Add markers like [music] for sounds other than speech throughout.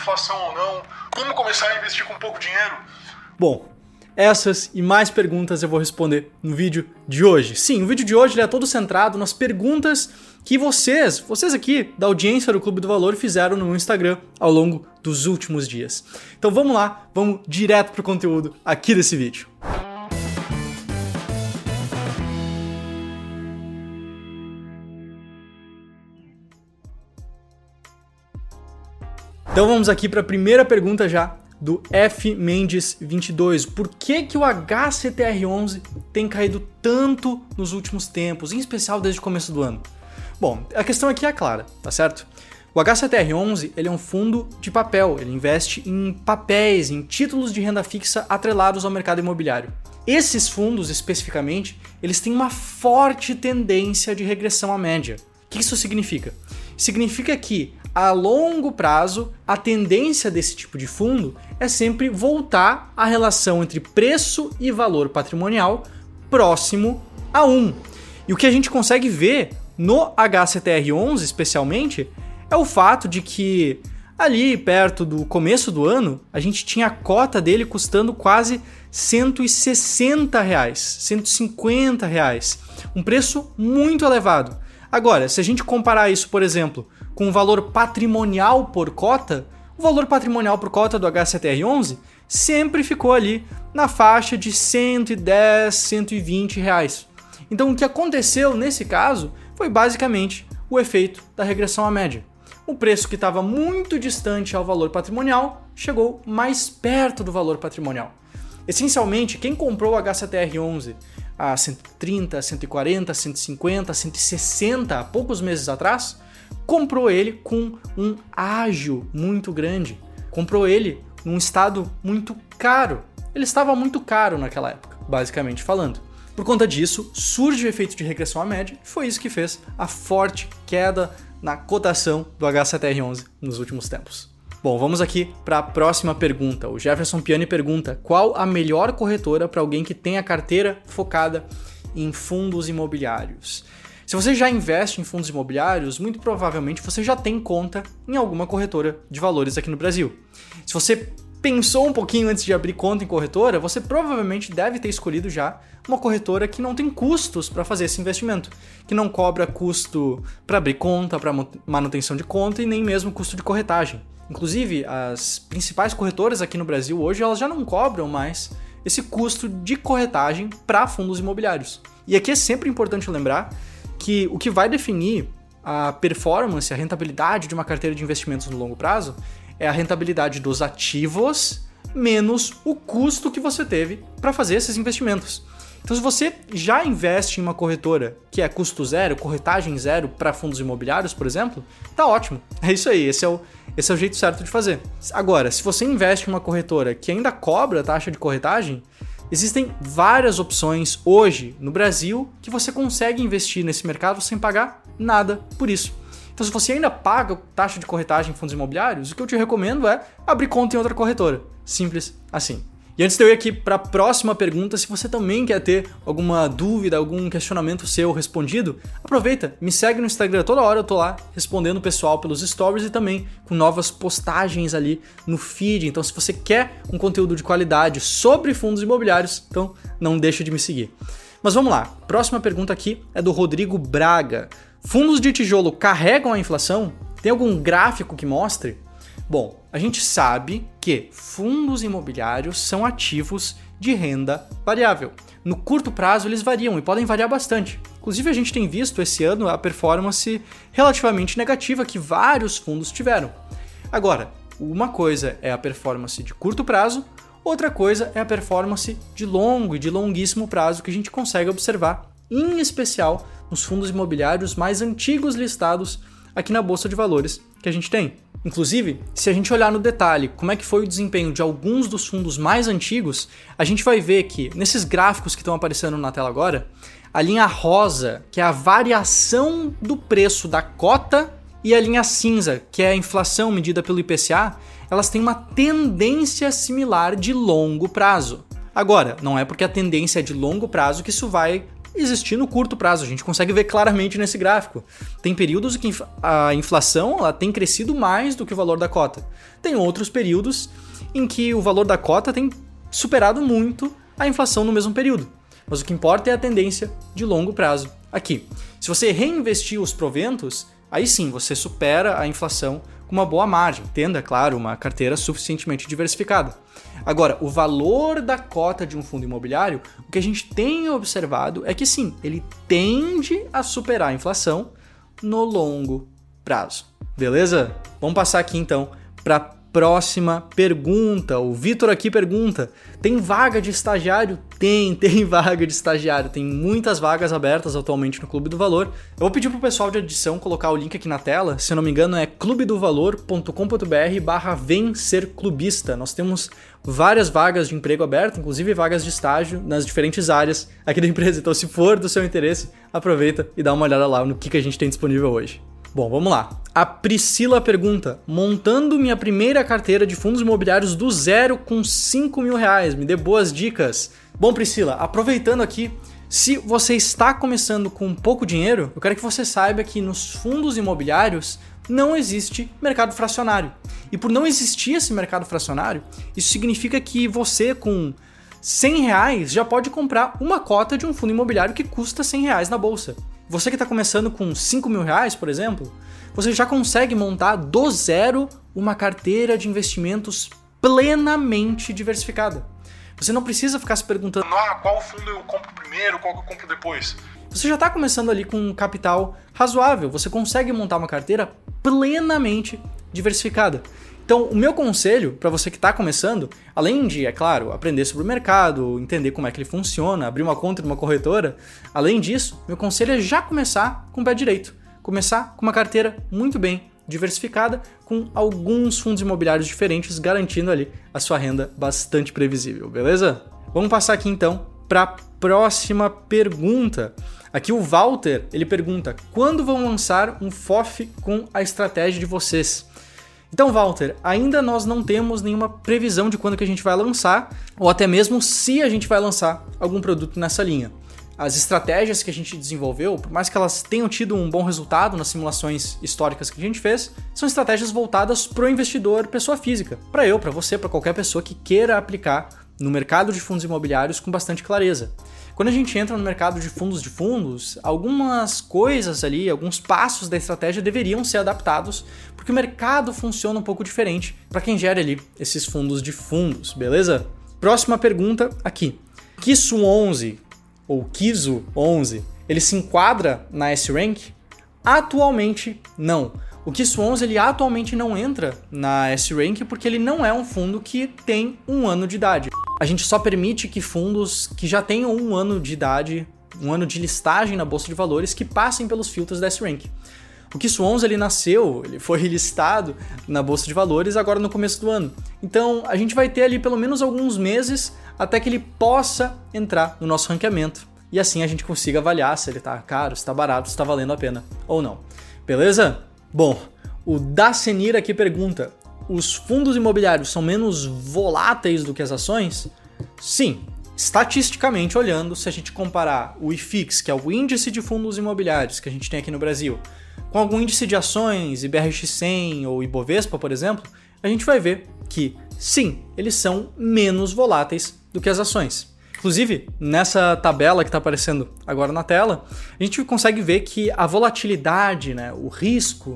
inflação ou não, como começar a investir com pouco dinheiro? Bom, essas e mais perguntas eu vou responder no vídeo de hoje. Sim, o vídeo de hoje é todo centrado nas perguntas que vocês, vocês aqui da audiência do Clube do Valor fizeram no Instagram ao longo dos últimos dias. Então vamos lá, vamos direto pro conteúdo aqui desse vídeo. Então vamos aqui para a primeira pergunta já do F Mendes 22. Por que que o HCTR11 tem caído tanto nos últimos tempos, em especial desde o começo do ano? Bom, a questão aqui é clara, tá certo? O HCTR11 ele é um fundo de papel, ele investe em papéis, em títulos de renda fixa atrelados ao mercado imobiliário. Esses fundos, especificamente, eles têm uma forte tendência de regressão à média. O que isso significa? Significa que a longo prazo, a tendência desse tipo de fundo é sempre voltar à relação entre preço e valor patrimonial próximo a 1. E o que a gente consegue ver no HCTR11, especialmente, é o fato de que ali perto do começo do ano, a gente tinha a cota dele custando quase 160 reais, 150 reais, um preço muito elevado. Agora, se a gente comparar isso, por exemplo, com valor patrimonial por cota, o valor patrimonial por cota do HCTR11 sempre ficou ali na faixa de 110, 120 reais. Então o que aconteceu nesse caso foi basicamente o efeito da regressão à média. O preço que estava muito distante ao valor patrimonial chegou mais perto do valor patrimonial. Essencialmente, quem comprou o HCTR11 a 130, 140, 150, 160 há poucos meses atrás, comprou ele com um ágio muito grande. Comprou ele num estado muito caro. Ele estava muito caro naquela época, basicamente falando. Por conta disso, surge o efeito de regressão à média, e foi isso que fez a forte queda na cotação do H7R11 nos últimos tempos. Bom, vamos aqui para a próxima pergunta. O Jefferson Piani pergunta: qual a melhor corretora para alguém que tem a carteira focada em fundos imobiliários? Se você já investe em fundos imobiliários, muito provavelmente você já tem conta em alguma corretora de valores aqui no Brasil. Se você pensou um pouquinho antes de abrir conta em corretora, você provavelmente deve ter escolhido já uma corretora que não tem custos para fazer esse investimento, que não cobra custo para abrir conta, para manutenção de conta e nem mesmo custo de corretagem. Inclusive, as principais corretoras aqui no Brasil hoje elas já não cobram mais esse custo de corretagem para fundos imobiliários. E aqui é sempre importante lembrar que o que vai definir a performance, a rentabilidade de uma carteira de investimentos no longo prazo é a rentabilidade dos ativos menos o custo que você teve para fazer esses investimentos. Então, se você já investe em uma corretora que é custo zero, corretagem zero para fundos imobiliários, por exemplo, tá ótimo. É isso aí, esse é, o, esse é o jeito certo de fazer. Agora, se você investe em uma corretora que ainda cobra taxa de corretagem, Existem várias opções hoje no Brasil que você consegue investir nesse mercado sem pagar nada por isso. Então, se você ainda paga taxa de corretagem em fundos imobiliários, o que eu te recomendo é abrir conta em outra corretora. Simples assim. E antes de eu ir aqui para a próxima pergunta, se você também quer ter alguma dúvida, algum questionamento seu respondido, aproveita, me segue no Instagram, toda hora eu tô lá respondendo o pessoal pelos stories e também com novas postagens ali no feed. Então, se você quer um conteúdo de qualidade sobre fundos imobiliários, então não deixa de me seguir. Mas vamos lá. Próxima pergunta aqui é do Rodrigo Braga. Fundos de tijolo carregam a inflação? Tem algum gráfico que mostre? Bom, a gente sabe que fundos imobiliários são ativos de renda variável. No curto prazo, eles variam e podem variar bastante. Inclusive, a gente tem visto esse ano a performance relativamente negativa que vários fundos tiveram. Agora, uma coisa é a performance de curto prazo, outra coisa é a performance de longo e de longuíssimo prazo que a gente consegue observar, em especial nos fundos imobiliários mais antigos listados aqui na bolsa de valores que a gente tem. Inclusive, se a gente olhar no detalhe como é que foi o desempenho de alguns dos fundos mais antigos, a gente vai ver que nesses gráficos que estão aparecendo na tela agora, a linha rosa, que é a variação do preço da cota, e a linha cinza, que é a inflação medida pelo IPCA, elas têm uma tendência similar de longo prazo. Agora, não é porque a tendência é de longo prazo que isso vai existir no curto prazo. A gente consegue ver claramente nesse gráfico. Tem períodos que a inflação ela tem crescido mais do que o valor da cota. Tem outros períodos em que o valor da cota tem superado muito a inflação no mesmo período. Mas o que importa é a tendência de longo prazo. Aqui, se você reinvestir os proventos, aí sim você supera a inflação com uma boa margem, tendo, é claro, uma carteira suficientemente diversificada. Agora, o valor da cota de um fundo imobiliário, o que a gente tem observado é que sim, ele tende a superar a inflação no longo prazo. Beleza? Vamos passar aqui então para próxima pergunta. O Vitor aqui pergunta: tem vaga de estagiário? Tem, [laughs] tem vaga de estagiário. Tem muitas vagas abertas atualmente no Clube do Valor. Eu vou pedir pro pessoal de edição colocar o link aqui na tela. Se eu não me engano, é clubedovalor.com.br barra vem ser clubista. Nós temos várias vagas de emprego aberto, inclusive vagas de estágio nas diferentes áreas aqui da empresa. Então, se for do seu interesse, aproveita e dá uma olhada lá no que, que a gente tem disponível hoje. Bom, vamos lá. A Priscila pergunta: montando minha primeira carteira de fundos imobiliários do zero com 5 mil reais, me dê boas dicas. Bom, Priscila, aproveitando aqui, se você está começando com pouco dinheiro, eu quero que você saiba que nos fundos imobiliários não existe mercado fracionário. E por não existir esse mercado fracionário, isso significa que você com 100 reais já pode comprar uma cota de um fundo imobiliário que custa 100 reais na bolsa. Você que está começando com 5 mil reais, por exemplo, você já consegue montar do zero uma carteira de investimentos plenamente diversificada. Você não precisa ficar se perguntando: ah, qual fundo eu compro primeiro, qual eu compro depois. Você já está começando ali com um capital razoável, você consegue montar uma carteira plenamente diversificada. Então, o meu conselho para você que está começando, além de, é claro, aprender sobre o mercado, entender como é que ele funciona, abrir uma conta numa corretora, além disso, meu conselho é já começar com o pé direito. Começar com uma carteira muito bem diversificada, com alguns fundos imobiliários diferentes, garantindo ali a sua renda bastante previsível, beleza? Vamos passar aqui então para a próxima pergunta. Aqui o Walter, ele pergunta: "Quando vão lançar um FOF com a estratégia de vocês?" Então, Walter, ainda nós não temos nenhuma previsão de quando que a gente vai lançar, ou até mesmo se a gente vai lançar algum produto nessa linha. As estratégias que a gente desenvolveu, por mais que elas tenham tido um bom resultado nas simulações históricas que a gente fez, são estratégias voltadas para o investidor pessoa física. Para eu, para você, para qualquer pessoa que queira aplicar no mercado de fundos imobiliários com bastante clareza. Quando a gente entra no mercado de fundos de fundos, algumas coisas ali, alguns passos da estratégia deveriam ser adaptados, porque o mercado funciona um pouco diferente para quem gera ali esses fundos de fundos, beleza? Próxima pergunta aqui. Kisu 11 ou Kisu 11, ele se enquadra na S-Rank? Atualmente não. O Kisu 11 ele atualmente não entra na S-Rank porque ele não é um fundo que tem um ano de idade a gente só permite que fundos que já tenham um ano de idade, um ano de listagem na bolsa de valores, que passem pelos filtros da S-Rank. O KISS 11 ele nasceu, ele foi listado na bolsa de valores agora no começo do ano. Então a gente vai ter ali pelo menos alguns meses até que ele possa entrar no nosso ranqueamento e assim a gente consiga avaliar se ele está caro, se está barato, se está valendo a pena ou não. Beleza? Bom, o Dacenir aqui pergunta: os fundos imobiliários são menos voláteis do que as ações? Sim, estatisticamente olhando, se a gente comparar o IFIX, que é o índice de fundos imobiliários que a gente tem aqui no Brasil, com algum índice de ações, IBRX100 ou Ibovespa, por exemplo, a gente vai ver que sim, eles são menos voláteis do que as ações. Inclusive, nessa tabela que está aparecendo agora na tela, a gente consegue ver que a volatilidade, né, o risco,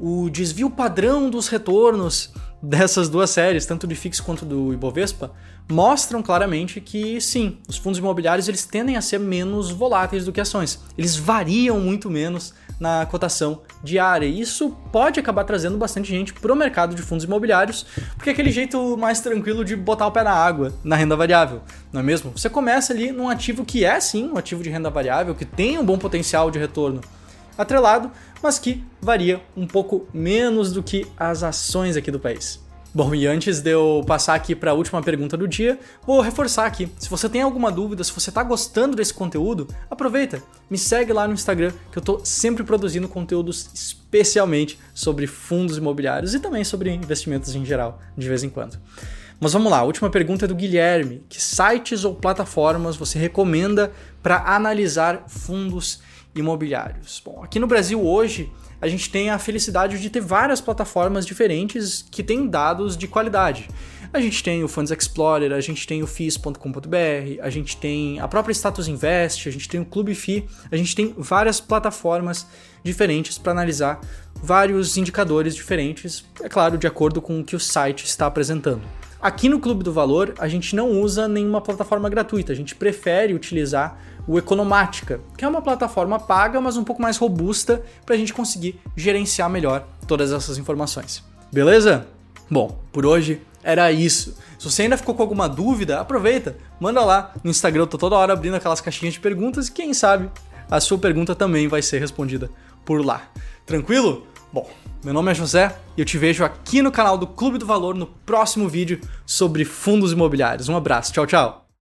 o desvio padrão dos retornos dessas duas séries, tanto do IFIX quanto do Ibovespa, mostram claramente que sim, os fundos imobiliários eles tendem a ser menos voláteis do que ações. Eles variam muito menos na cotação diária. E isso pode acabar trazendo bastante gente para o mercado de fundos imobiliários, porque é aquele jeito mais tranquilo de botar o pé na água na renda variável, não é mesmo? Você começa ali num ativo que é sim um ativo de renda variável, que tem um bom potencial de retorno atrelado, mas que varia um pouco menos do que as ações aqui do país. Bom, e antes de eu passar aqui para a última pergunta do dia, vou reforçar aqui. Se você tem alguma dúvida, se você está gostando desse conteúdo, aproveita, me segue lá no Instagram, que eu estou sempre produzindo conteúdos especialmente sobre fundos imobiliários e também sobre investimentos em geral, de vez em quando. Mas vamos lá, a última pergunta é do Guilherme. Que sites ou plataformas você recomenda para analisar fundos imobiliários? Bom, aqui no Brasil hoje a gente tem a felicidade de ter várias plataformas diferentes que têm dados de qualidade. A gente tem o Funds Explorer, a gente tem o FIS.com.br, a gente tem a própria Status Invest, a gente tem o Clube FI, a gente tem várias plataformas diferentes para analisar vários indicadores diferentes, é claro, de acordo com o que o site está apresentando. Aqui no Clube do Valor, a gente não usa nenhuma plataforma gratuita, a gente prefere utilizar o Economática, que é uma plataforma paga, mas um pouco mais robusta para a gente conseguir gerenciar melhor todas essas informações. Beleza? Bom, por hoje era isso. Se você ainda ficou com alguma dúvida, aproveita, manda lá no Instagram, eu tô toda hora abrindo aquelas caixinhas de perguntas e quem sabe a sua pergunta também vai ser respondida por lá. Tranquilo? Bom, meu nome é José e eu te vejo aqui no canal do Clube do Valor no próximo vídeo sobre fundos imobiliários. Um abraço, tchau, tchau!